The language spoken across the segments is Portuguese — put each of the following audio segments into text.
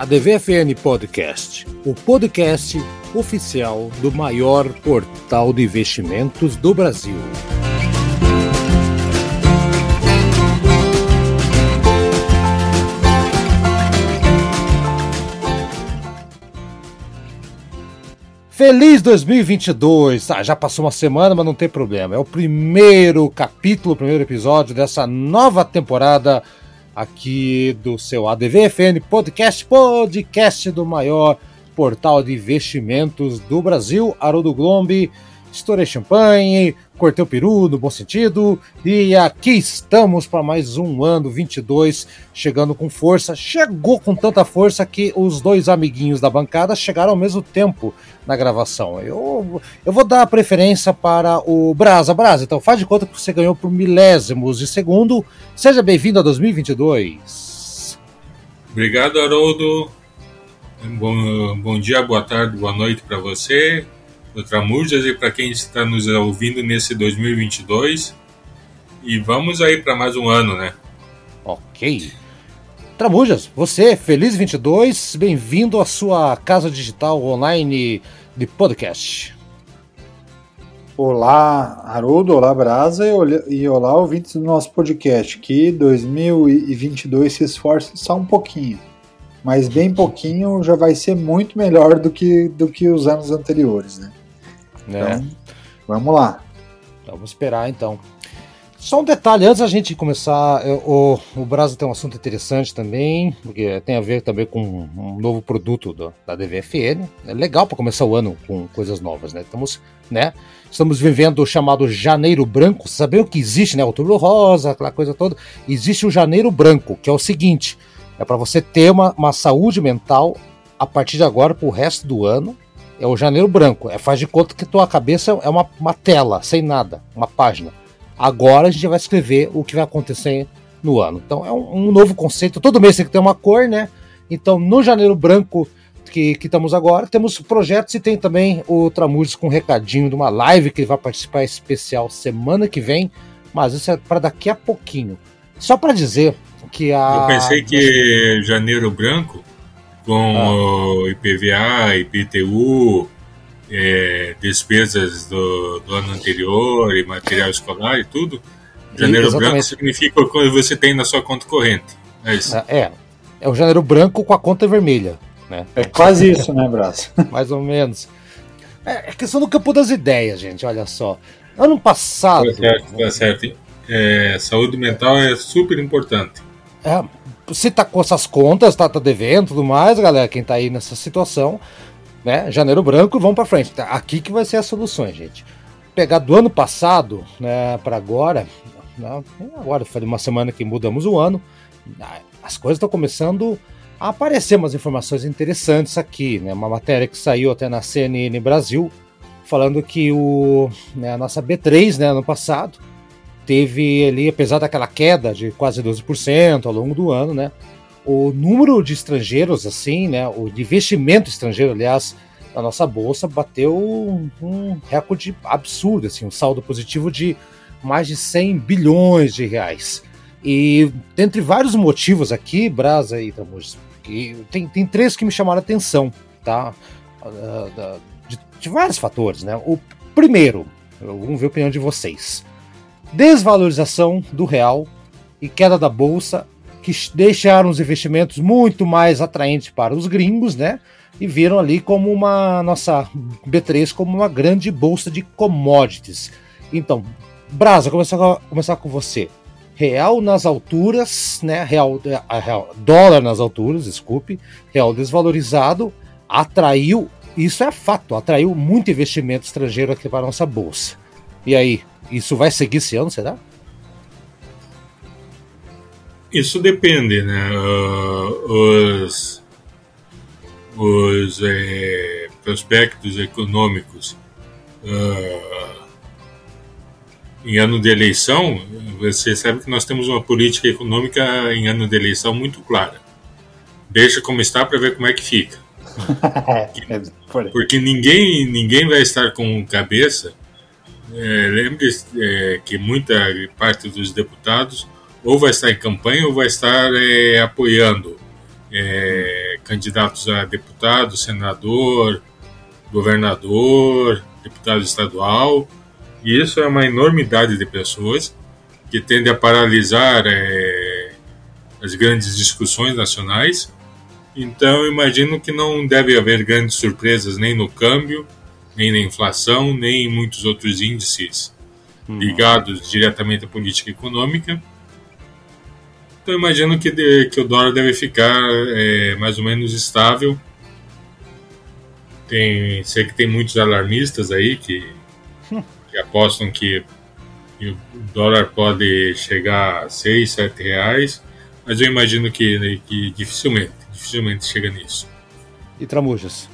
a DVFN Podcast, o podcast oficial do maior portal de investimentos do Brasil. Feliz 2022! Ah, já passou uma semana, mas não tem problema. É o primeiro capítulo, o primeiro episódio dessa nova temporada aqui do seu ADVFN Podcast, podcast do maior portal de investimentos do Brasil, Haroldo Glombi. Estourei champanhe, cortei o peru no bom sentido, e aqui estamos para mais um ano 22, chegando com força. Chegou com tanta força que os dois amiguinhos da bancada chegaram ao mesmo tempo na gravação. Eu, eu vou dar preferência para o Brasa. Brasa, então faz de conta que você ganhou por milésimos de segundo. Seja bem-vindo a 2022. Obrigado, Haroldo. Bom, bom dia, boa tarde, boa noite para você do Tramujas e para quem está nos ouvindo nesse 2022. E vamos aí para mais um ano, né? Ok. Tramujas, você, feliz 22, bem-vindo à sua casa digital online de podcast. Olá, Haroldo, olá, Brasa e olá, ouvintes do nosso podcast. Que 2022 se esforce só um pouquinho, mas bem pouquinho já vai ser muito melhor do que, do que os anos anteriores, né? Né? Então, vamos lá. Vamos esperar então. Só um detalhe, antes da gente começar, o, o Brasil tem um assunto interessante também, porque tem a ver também com um novo produto do, da DVFN. É legal para começar o ano com coisas novas, né? Estamos, né? Estamos vivendo o chamado Janeiro Branco. Saber o que existe, né? Outubro Rosa, aquela coisa toda. Existe o Janeiro Branco, que é o seguinte: é para você ter uma, uma saúde mental a partir de agora para o resto do ano é o janeiro branco. É, faz de conta que tua cabeça é uma, uma tela, sem nada, uma página. Agora a gente vai escrever o que vai acontecer no ano. Então é um, um novo conceito. Todo mês tem que ter uma cor, né? Então no janeiro branco que, que estamos agora, temos projetos e tem também o Tramujas com um recadinho de uma live que ele vai participar especial semana que vem. Mas isso é para daqui a pouquinho. Só para dizer que a. Eu pensei que janeiro branco com ah. IPVA, IPTU, é, despesas do, do, ano anterior e material escolar e tudo. Janeiro branco significa o que você tem na sua conta corrente. É isso. É, é, é o janeiro branco com a conta vermelha. Né? É quase isso, né, Braço? Mais ou menos. É, é questão do campo das ideias, gente, olha só. Ano passado. Tá certo, tá certo. É, saúde mental é super importante. É, se tá com essas contas, tá, tá devendo tudo mais, galera, quem tá aí nessa situação, né? Janeiro branco, vamos para frente. Tá, aqui que vai ser as soluções, gente. Pegar do ano passado, né, para agora, né, agora foi uma semana que mudamos o ano, as coisas estão começando a aparecer umas informações interessantes aqui, né? Uma matéria que saiu até na CNN Brasil, falando que o, né, a nossa B3, né, ano passado, teve ali, apesar daquela queda de quase 12% ao longo do ano, né? O número de estrangeiros, assim, né? O investimento estrangeiro, aliás, na nossa bolsa bateu um, recorde absurdo, assim, um saldo positivo de mais de 100 bilhões de reais. E dentre vários motivos aqui, Brasa e Tamus, tem, tem três que me chamaram a atenção, tá? Ah, de, de vários fatores, né? O primeiro, vamos ver a opinião de vocês desvalorização do real e queda da bolsa, que deixaram os investimentos muito mais atraentes para os gringos, né? E viram ali como uma nossa B3 como uma grande bolsa de commodities. Então, Brasa, começar, começar com você. Real nas alturas, né? Real, real, dólar nas alturas, desculpe. Real desvalorizado, atraiu, isso é fato, atraiu muito investimento estrangeiro aqui para a nossa bolsa. E aí, isso vai seguir esse ano, será? Isso depende, né? Uh, os os é, prospectos econômicos uh, em ano de eleição, você sabe que nós temos uma política econômica em ano de eleição muito clara. Deixa como está para ver como é que fica. É, porque ninguém, ninguém vai estar com cabeça é, lembre-se é, que muita parte dos deputados ou vai estar em campanha ou vai estar é, apoiando é, candidatos a deputado, senador, governador, deputado estadual. E isso é uma enormidade de pessoas que tende a paralisar é, as grandes discussões nacionais. Então, imagino que não deve haver grandes surpresas nem no câmbio, nem na inflação, nem em muitos outros índices uhum. ligados diretamente à política econômica. Então, imagino que, de, que o dólar deve ficar é, mais ou menos estável. Tem, sei que tem muitos alarmistas aí que, que apostam que e o dólar pode chegar a 6, 7 reais, mas eu imagino que, que dificilmente, dificilmente chega nisso. E Tramujas?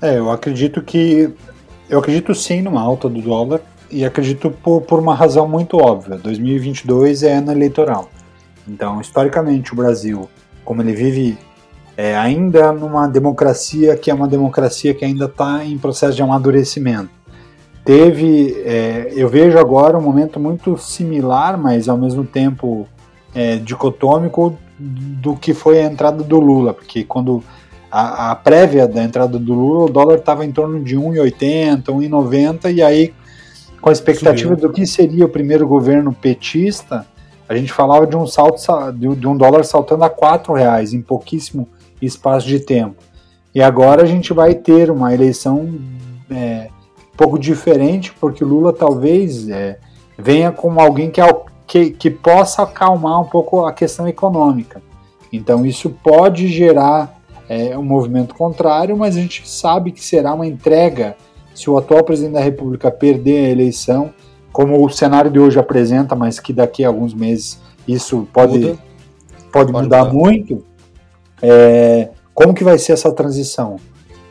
É, eu acredito que. Eu acredito sim numa alta do dólar e acredito por, por uma razão muito óbvia. 2022 é ano eleitoral. Então, historicamente, o Brasil, como ele vive é, ainda numa democracia que é uma democracia que ainda está em processo de amadurecimento teve, é, eu vejo agora um momento muito similar, mas ao mesmo tempo é, dicotômico do que foi a entrada do Lula, porque quando a, a prévia da entrada do Lula, o dólar estava em torno de 1,80, 1,90 e aí com a expectativa Subiu. do que seria o primeiro governo petista, a gente falava de um salto de um dólar saltando a quatro reais em pouquíssimo espaço de tempo. E agora a gente vai ter uma eleição é, pouco diferente, porque o Lula talvez é, venha como alguém que, que, que possa acalmar um pouco a questão econômica. Então isso pode gerar é, um movimento contrário, mas a gente sabe que será uma entrega se o atual presidente da República perder a eleição, como o cenário de hoje apresenta, mas que daqui a alguns meses isso pode, Muda. pode, pode mudar, mudar, muito. É, como que vai ser essa transição?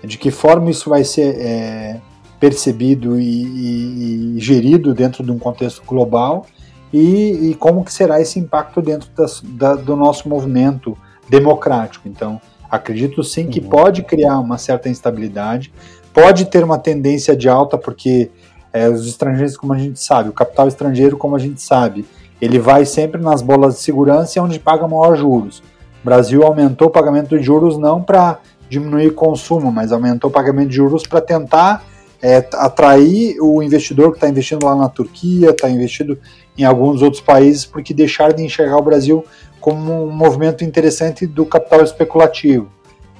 De que forma isso vai ser é, percebido e, e, e gerido dentro de um contexto global e, e como que será esse impacto dentro das, da, do nosso movimento democrático. Então, acredito sim que uhum. pode criar uma certa instabilidade, pode ter uma tendência de alta, porque é, os estrangeiros, como a gente sabe, o capital estrangeiro, como a gente sabe, ele vai sempre nas bolas de segurança e é onde paga maior juros. O Brasil aumentou o pagamento de juros não para diminuir o consumo, mas aumentou o pagamento de juros para tentar é, atrair o investidor que está investindo lá na Turquia, está investido em alguns outros países, porque deixaram de enxergar o Brasil como um movimento interessante do capital especulativo.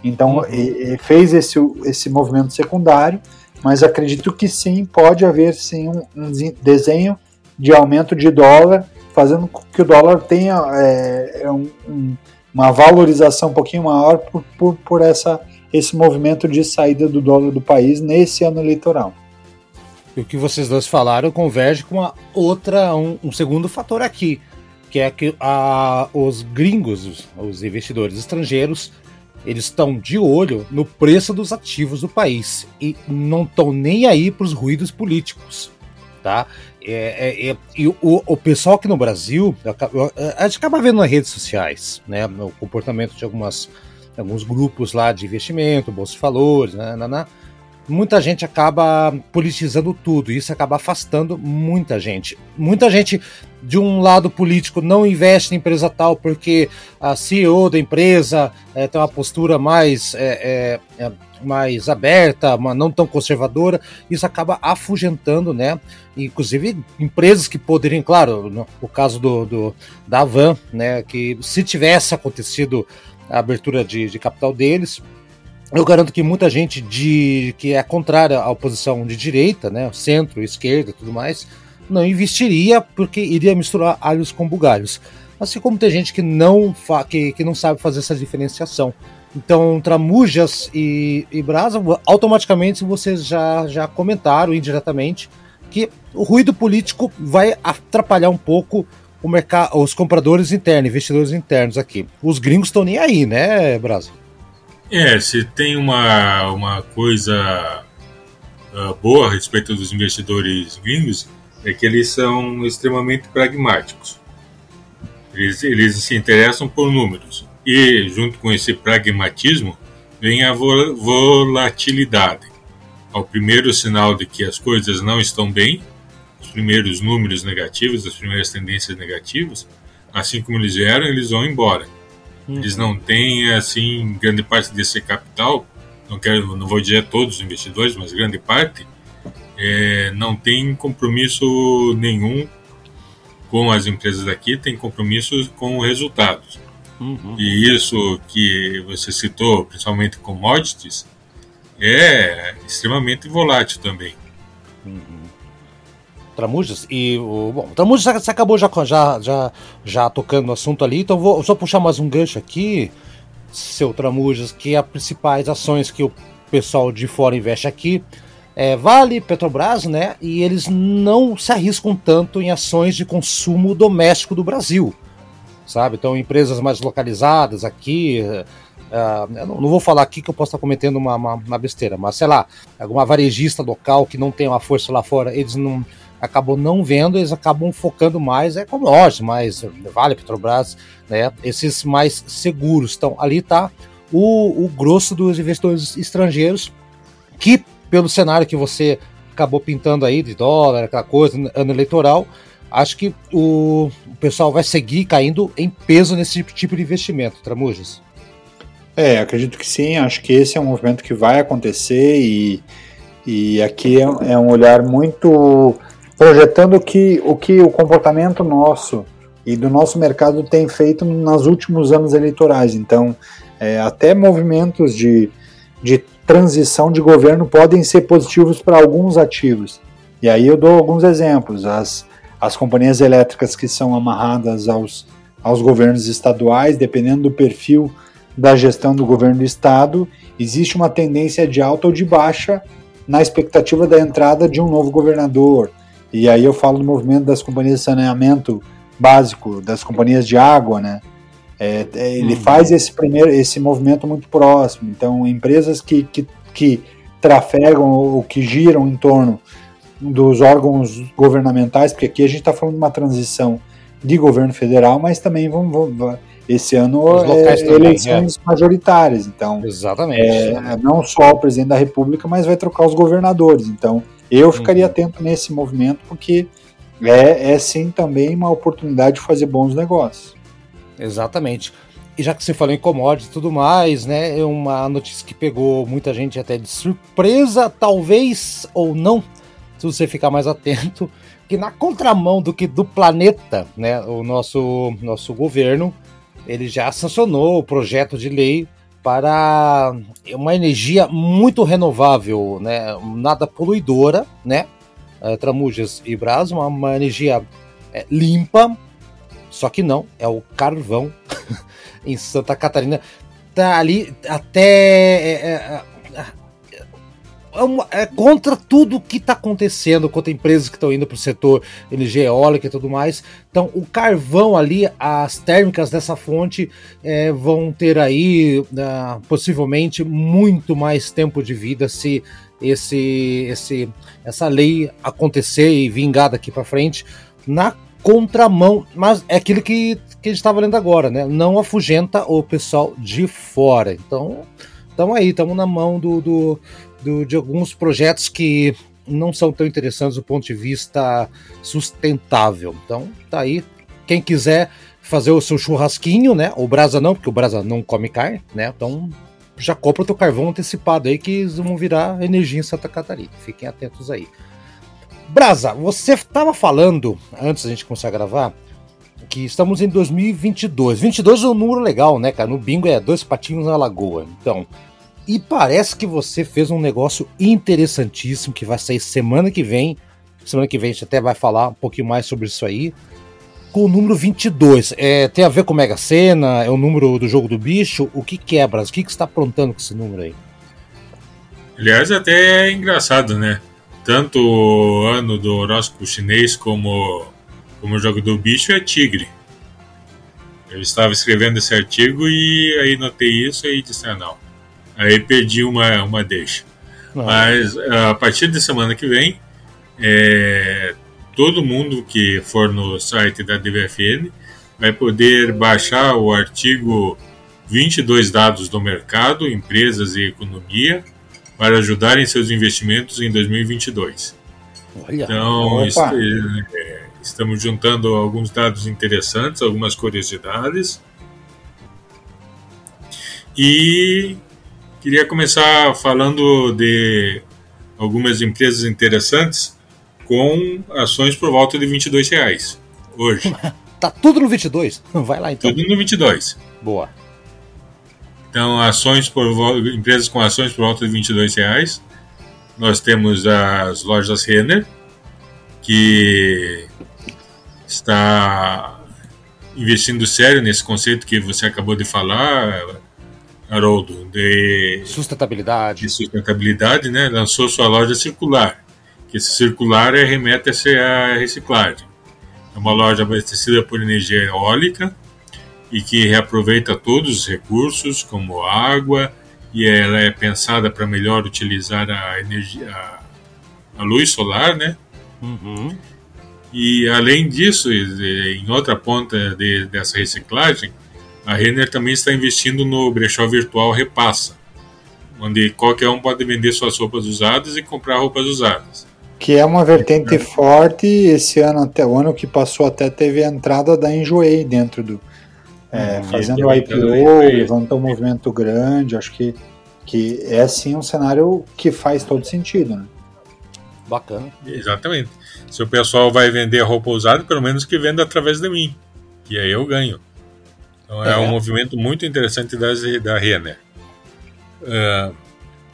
Então, uhum. fez esse, esse movimento secundário, mas acredito que sim, pode haver sim um, um desenho de aumento de dólar, fazendo com que o dólar tenha é, é um, um, uma valorização um pouquinho maior por, por, por essa esse movimento de saída do dólar do país nesse ano eleitoral. E o que vocês dois falaram converge com uma outra, um, um segundo fator aqui, que é que a, os gringos, os, os investidores estrangeiros, eles estão de olho no preço dos ativos do país e não estão nem aí para os ruídos políticos, tá? É, é, é, e o, o, pessoal aqui no Brasil, a gente acaba vendo nas redes sociais, né, o comportamento de algumas alguns grupos lá de investimento, Bolsa de Valores, né, né, né, muita gente acaba politizando tudo e isso acaba afastando muita gente. Muita gente de um lado político não investe em empresa tal porque a CEO da empresa é, tem uma postura mais, é, é, mais aberta, uma não tão conservadora. Isso acaba afugentando, né? Inclusive empresas que poderiam, claro, no, o caso do, do da Avan, né? Que se tivesse acontecido a abertura de, de capital deles. Eu garanto que muita gente de que é contrária à oposição de direita, né, centro, esquerda, tudo mais, não investiria porque iria misturar alhos com bugalhos. Assim como tem gente que não que, que não sabe fazer essa diferenciação. Então, Tramujas e, e Brasa, automaticamente vocês já, já comentaram indiretamente que o ruído político vai atrapalhar um pouco o mercado, os compradores internos, investidores internos aqui. Os gringos estão nem aí, né, Brasil? É, se tem uma, uma coisa uh, boa a respeito dos investidores gringos, é que eles são extremamente pragmáticos. Eles, eles se interessam por números. E, junto com esse pragmatismo, vem a volatilidade. Ao primeiro sinal de que as coisas não estão bem, primeiros números negativos, as primeiras tendências negativas, assim como eles vieram, eles vão embora. Uhum. Eles não têm, assim, grande parte desse capital, não quero, não vou dizer todos os investidores, mas grande parte, é, não tem compromisso nenhum com as empresas daqui, tem compromissos com resultados. Uhum. E isso que você citou, principalmente commodities, é extremamente volátil também. Uhum. Tramujas e o bom, Tramujas você acabou já, já, já, já tocando no assunto ali, então vou só puxar mais um gancho aqui, seu Tramujas, que é as principais ações que o pessoal de fora investe aqui é Vale, Petrobras, né? E eles não se arriscam tanto em ações de consumo doméstico do Brasil, sabe? Então empresas mais localizadas aqui, Uh, não, não, vou falar aqui que eu posso estar cometendo uma, uma, uma, besteira, mas sei lá, alguma varejista local que não tem uma força lá fora, eles não acabam não vendo, eles acabam focando mais, é como nós, mais Vale, Petrobras, né? Esses mais seguros. Então, ali está o, o grosso dos investidores estrangeiros que, pelo cenário que você acabou pintando aí de dólar, aquela coisa, ano eleitoral, acho que o, o pessoal vai seguir caindo em peso nesse tipo, tipo de investimento, Tramujas. É, acredito que sim, acho que esse é um movimento que vai acontecer e, e aqui é, é um olhar muito projetando que, o que o comportamento nosso e do nosso mercado tem feito nos últimos anos eleitorais. Então, é, até movimentos de, de transição de governo podem ser positivos para alguns ativos. E aí eu dou alguns exemplos. As, as companhias elétricas que são amarradas aos, aos governos estaduais, dependendo do perfil da gestão do governo do estado, existe uma tendência de alta ou de baixa na expectativa da entrada de um novo governador, e aí eu falo do movimento das companhias de saneamento básico, das companhias de água, né? É, é, ele uhum. faz esse primeiro esse movimento muito próximo. Então, empresas que, que, que trafegam ou que giram em torno dos órgãos governamentais, porque aqui a gente está falando de uma transição de governo federal, mas também vamos, vamos esse ano é, também, eleições é. majoritárias. Então, exatamente. É, não só o presidente da República, mas vai trocar os governadores. Então, eu ficaria uhum. atento nesse movimento porque é, é sim também uma oportunidade de fazer bons negócios. Exatamente. E já que você falou em commodities e tudo mais, né? É uma notícia que pegou muita gente até de surpresa, talvez ou não, se você ficar mais atento, que na contramão do que do planeta, né? O nosso, nosso governo ele já sancionou o projeto de lei para uma energia muito renovável, né? nada poluidora, né? É, Tramujas e Brás, uma, energia é, limpa, só que não, é o carvão em Santa Catarina. Tá ali até é, é, é, uma, é, contra tudo que está acontecendo, contra empresas que estão indo para o setor energia eólica e tudo mais. Então, o carvão ali, as térmicas dessa fonte é, vão ter aí uh, possivelmente muito mais tempo de vida se esse, esse, essa lei acontecer e vingar daqui para frente na contramão, mas é aquilo que, que a gente estava lendo agora, né? Não afugenta o pessoal de fora. Então, estamos aí, estamos na mão do, do do, de alguns projetos que não são tão interessantes do ponto de vista sustentável. Então, tá aí. Quem quiser fazer o seu churrasquinho, né? O brasa não, porque o brasa não come carne, né? Então, já compra o teu carvão antecipado aí que vão virar energia em Santa Catarina. Fiquem atentos aí. Brasa, você estava falando, antes da gente começar a gravar, que estamos em 2022. 22 é um número legal, né, cara? No bingo é dois patinhos na lagoa. Então, e parece que você fez um negócio interessantíssimo que vai sair semana que vem. Semana que vem a gente até vai falar um pouquinho mais sobre isso aí. Com o número 22. É, tem a ver com Mega Sena? É o número do jogo do bicho? O que quebra? O que, que você está aprontando com esse número aí? Aliás, até é engraçado, né? Tanto o ano do horóscopo chinês como, como o jogo do bicho é tigre. Eu estava escrevendo esse artigo e aí notei isso e disse, ah, não Aí perdi uma, uma deixa. Ah. Mas a partir da semana que vem, é, todo mundo que for no site da DVFN vai poder baixar o artigo 22 dados do mercado, empresas e economia para ajudar em seus investimentos em 2022. Olha, então, est é, estamos juntando alguns dados interessantes, algumas curiosidades E queria começar falando de algumas empresas interessantes com ações por volta de 22 reais hoje. tá tudo no 22? Vai lá então. Tudo no 22. Boa. Então, ações por empresas com ações por volta de 22 reais. Nós temos as lojas Renner, que está investindo sério nesse conceito que você acabou de falar, Haroldo, de sustentabilidade. De sustentabilidade, né? Lançou sua loja circular, que esse circular é, remete a reciclagem. É uma loja abastecida por energia eólica e que reaproveita todos os recursos, como água, e ela é pensada para melhor utilizar a energia, a, a luz solar, né? Uhum. E além disso, em outra ponta de, dessa reciclagem, a Renner também está investindo no brechó virtual Repassa, onde qualquer um pode vender suas roupas usadas e comprar roupas usadas. Que é uma vertente é. forte. Esse ano, até o ano que passou, até teve a entrada da Enjoei dentro do. É, hum, fazendo o IPO, levantou um movimento grande. Acho que, que é sim um cenário que faz todo sentido. Né? Bacana. Exatamente. Se o pessoal vai vender roupa usada, pelo menos que venda através de mim. E aí eu ganho. Então é, é um movimento muito interessante da, da Renner. Uh,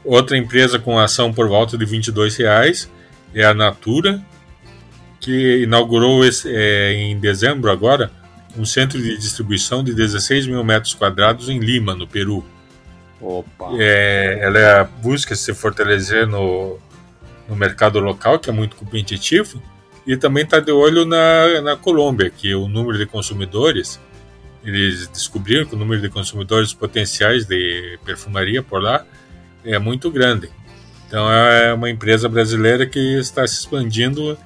outra empresa com ação por volta de 22 reais é a Natura, que inaugurou esse, é, em dezembro agora um centro de distribuição de 16 mil metros quadrados em Lima, no Peru. É, ela é, busca se fortalecer no, no mercado local, que é muito competitivo, e também está de olho na, na Colômbia, que o número de consumidores eles descobriram que o número de consumidores potenciais de perfumaria por lá é muito grande. Então é uma empresa brasileira que está se expandindo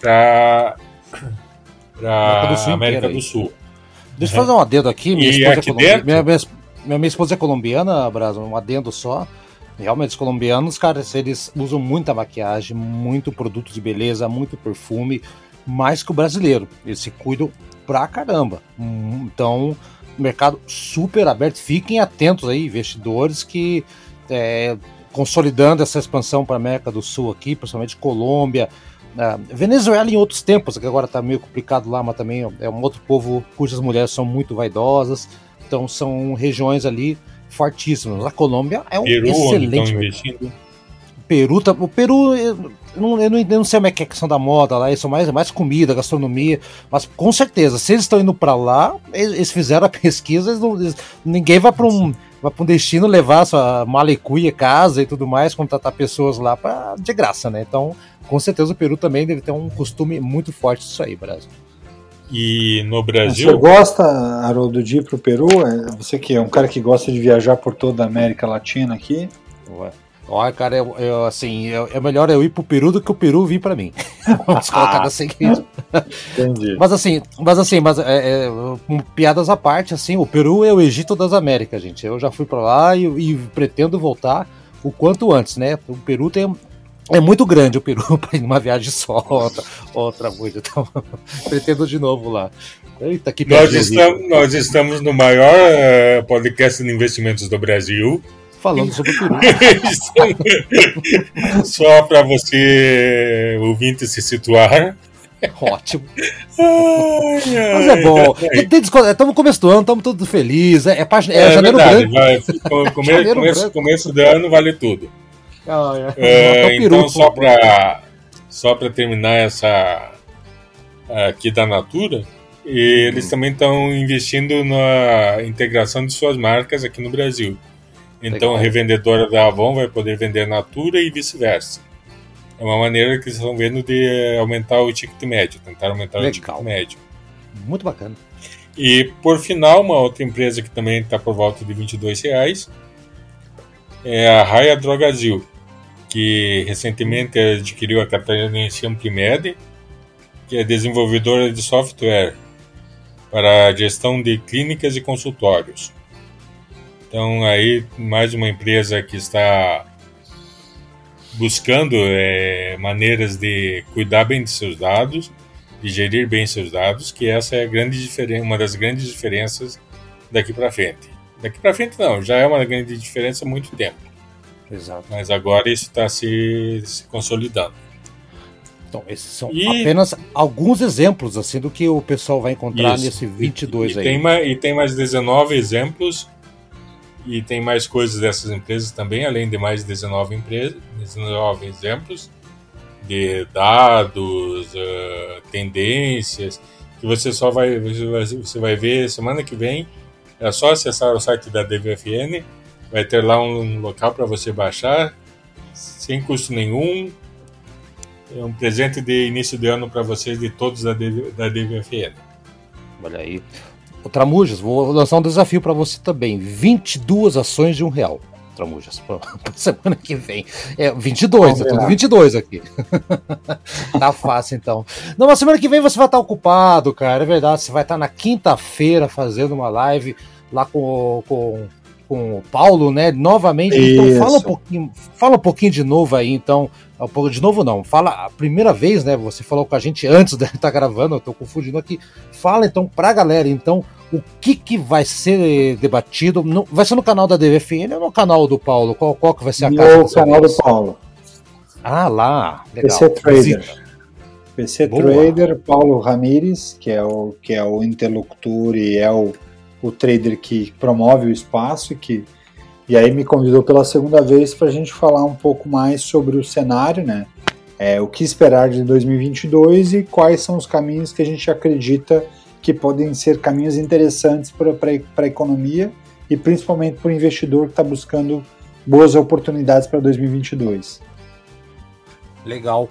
para a América do Sul. Deixa eu fazer um adendo aqui. Minha, esposa, aqui é minha, minha, minha, esposa é colombiana, Brasil, um adendo só. Realmente, os colombianos, cara, eles usam muita maquiagem, muito produto de beleza, muito perfume, mais que o brasileiro. Eles se cuidam pra caramba. Hum, então, mercado super aberto. Fiquem atentos aí, investidores, que é, consolidando essa expansão para a América do Sul aqui, principalmente Colômbia, é, Venezuela em outros tempos, que agora está meio complicado lá, mas também é um outro povo cujas mulheres são muito vaidosas. Então são regiões ali fortíssimas. A Colômbia é um Peru, excelente. Peru, tá, o Peru, eu não, eu não, eu não sei como é que é a questão da moda lá, isso é mais, mais comida, gastronomia, mas com certeza, se eles estão indo para lá, eles, eles, fizeram a pesquisa, eles não, eles, ninguém vai para um, vai para um destino levar sua malecuia, casa e tudo mais, contratar pessoas lá pra, de graça, né? Então, com certeza o Peru também deve ter um costume muito forte disso aí, Brasil. E no Brasil. Você gosta, Haroldo, de ir pro Peru? É, você que é um cara que gosta de viajar por toda a América Latina aqui. Ué. Olha, cara, eu, eu assim, eu, é melhor eu ir pro Peru do que o Peru vir para mim. Vamos colocar assim. Entendi. Mas assim, mas assim, mas é, é, piadas à parte, assim, o Peru é o Egito das Américas, gente. Eu já fui para lá e, e, pretendo voltar o quanto antes, né? O Peru tem é muito grande o Peru para ir numa viagem só, outra, outra coisa. Então, pretendo de novo lá. Eita, que nós, estamos, nós estamos no maior uh, podcast de investimentos do Brasil falando sobre o Peru. Só para você, ouvinte, se situar. Ótimo. Ai, ai, Mas é bom. Estamos no começo do ano, estamos todos felizes. É, é, é, é janeiro verdade, branco. Come, janeiro começo, branco. começo do ano vale tudo. É. então, peru, só para só terminar essa aqui da Natura, eles hum. também estão investindo na integração de suas marcas aqui no Brasil. Então Legal. a revendedora da Avon vai poder vender Natura e vice-versa. É uma maneira que eles estão vendo de aumentar o ticket médio, tentar aumentar Legal. o ticket médio. Muito bacana. E por final, uma outra empresa que também está por volta de 22 reais é a Raia Drogazil, que recentemente adquiriu a catarinense Amplimed, que é desenvolvedora de software para a gestão de clínicas e consultórios. Então aí mais uma empresa que está buscando é, maneiras de cuidar bem de seus dados, de gerir bem seus dados, que essa é grande uma das grandes diferenças daqui para frente. Daqui para frente não, já é uma grande diferença há muito tempo. Exato. Mas agora isso está se, se consolidando. Então, esses são e... apenas alguns exemplos assim do que o pessoal vai encontrar Isso. nesse 22 e, aí. Tem e tem mais 19 exemplos e tem mais coisas dessas empresas também, além de mais 19, empresas, 19 exemplos de dados, uh, tendências, que você só vai você, vai, ver semana que vem. É só acessar o site da DVFN, vai ter lá um local para você baixar, sem custo nenhum, é um presente de início de ano para vocês de todos da, da DVFN. Olha aí. O Tramujas, vou lançar um desafio para você também. 22 ações de um real. Tramujas, pra, semana que vem. É 22, é tudo 22 aqui. tá fácil então. Não, mas semana que vem você vai estar ocupado, cara. É verdade, você vai estar na quinta-feira fazendo uma live lá com, com, com o Paulo, né? Novamente. Isso. Então fala um pouquinho, fala um pouquinho de novo aí, então, de novo não, fala a primeira vez, né? Você falou com a gente antes de estar tá gravando, eu tô confundindo aqui. Fala então pra galera, então, o que que vai ser debatido? No, vai ser no canal da DVFN ou no canal do Paulo? Qual, qual que vai ser a casa? No canal vez? do Paulo. Ah, lá, legal. PC Trader. PC Boa. Trader, Paulo Ramires, que é o que é o interlocutor e é o, o trader que promove o espaço e que e aí me convidou pela segunda vez para a gente falar um pouco mais sobre o cenário, né? É, o que esperar de 2022 e quais são os caminhos que a gente acredita que podem ser caminhos interessantes para a economia e principalmente para o investidor que está buscando boas oportunidades para 2022. Legal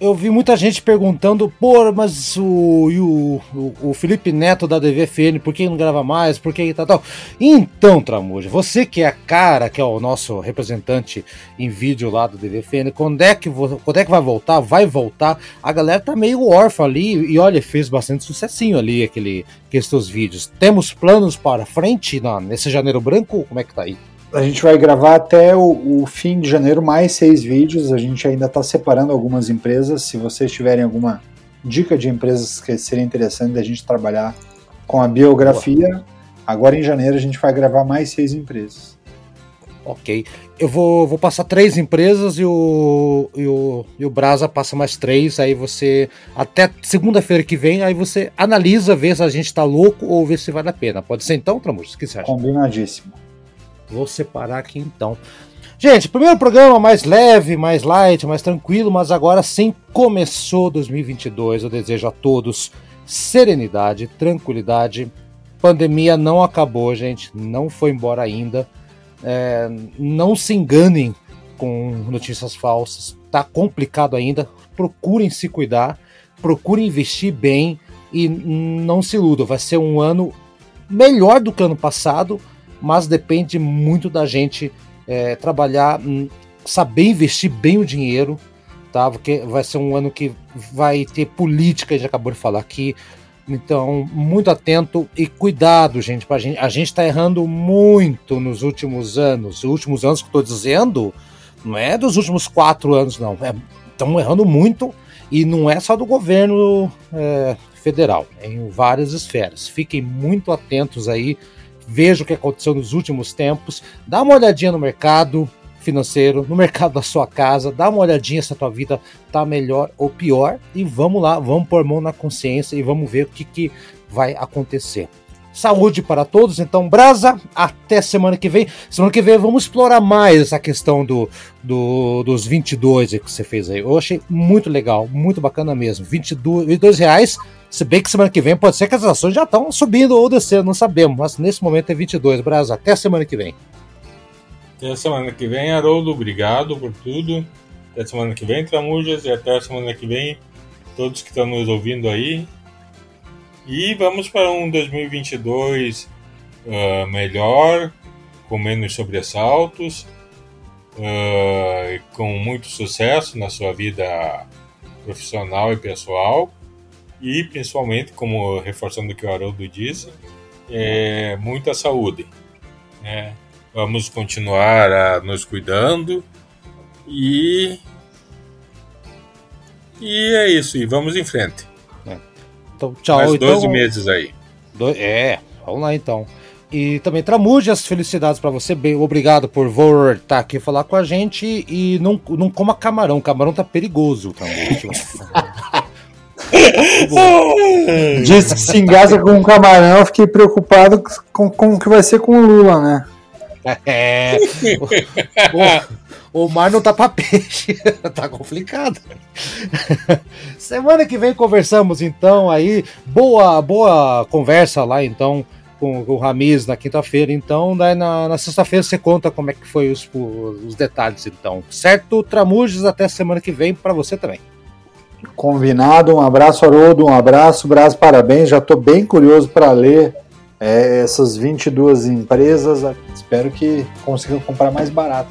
eu, vi muita gente perguntando, pô, mas o, o, o, Felipe Neto da DVFN, por que não grava mais? Por que tal, tal? Então, Tramuja, você que é a cara, que é o nosso representante em vídeo lá do DVFN, quando é que, quando é que vai voltar? Vai voltar? A galera tá meio órfã ali e olha, fez bastante sucessinho ali aquele, aqueles seus vídeos. Temos planos para frente na, nesse janeiro branco? Como é que tá aí? A gente vai gravar até o, o, fim de janeiro mais seis vídeos. A gente ainda está separando algumas empresas. Se vocês tiverem alguma dica de empresas que seria interessante a gente trabalhar com a biografia, Boa. agora em janeiro a gente vai gravar mais seis empresas. Ok. Eu vou, vou passar três empresas e o, e, o, e o Brasa passa mais três. Aí você, até segunda-feira que vem, aí você analisa, vê se a gente está louco ou vê se vale a pena. Pode ser então, Tramus? O que você acha? Combinadíssimo. Vou separar aqui então. Gente, primeiro programa mais leve, mais light, mais tranquilo, mas agora sim começou 2022. Eu desejo a todos serenidade, tranquilidade. Pandemia não acabou, gente, não foi embora ainda. É, não se enganem com notícias falsas, tá complicado ainda. Procurem se cuidar, procurem investir bem e não se iludam. Vai ser um ano melhor do que ano passado mas depende muito da gente é, trabalhar, hum, saber investir bem o dinheiro, tá? Porque vai ser um ano que vai ter política, gente acabou de falar aqui. Então, muito atento e cuidado, gente. Pra gente a gente está errando muito nos últimos anos. Os últimos anos que estou dizendo, não é dos últimos quatro anos, não. Estamos é, errando muito e não é só do governo é, federal, é em várias esferas. Fiquem muito atentos aí veja o que aconteceu nos últimos tempos, dá uma olhadinha no mercado financeiro, no mercado da sua casa, dá uma olhadinha se a tua vida tá melhor ou pior e vamos lá, vamos pôr mão na consciência e vamos ver o que, que vai acontecer. Saúde para todos, então, Brasa, até semana que vem. Semana que vem vamos explorar mais essa questão do, do dos 22 que você fez aí. Eu achei muito legal, muito bacana mesmo. 22, 22 reais se bem que semana que vem pode ser que as ações já estão subindo ou descendo, não sabemos. Mas nesse momento é 22. Brasa, até semana que vem. Até semana que vem, Haroldo. Obrigado por tudo. Até semana que vem, Tramujas. E até semana que vem, todos que estão nos ouvindo aí. E vamos para um 2022 uh, ah, melhor, com menos sobressaltos, uh, com muito sucesso na sua vida profissional e pessoal e principalmente, como reforçando o que o Haroldo disse, é, muita saúde. Né? Vamos continuar a, nos cuidando e e é isso, e vamos em frente. É. Então, tchau. Mais 12 então, meses aí. Do, é, vamos lá então. E também Tramujas, felicidades para você. Bem, obrigado por voltar tá aqui falar com a gente. E não, não coma camarão, camarão tá perigoso. Diz que se engasa com um camarão, eu fiquei preocupado com, com o que vai ser com o Lula, né? É. O, o, mar não tá pra peixe. tá complicado. Semana que vem conversamos então aí. Boa, boa conversa lá então com, o Ramiz na quinta-feira. Então, daí na, na sexta-feira você conta como é que foi os, os detalhes então. Certo? Tramujas até semana que vem para você também. Combinado. Um abraço, Haroldo. Um abraço, Braz. Parabéns. Já estou bem curioso para ler é, essas 22 empresas. Espero que consiga comprar mais barato.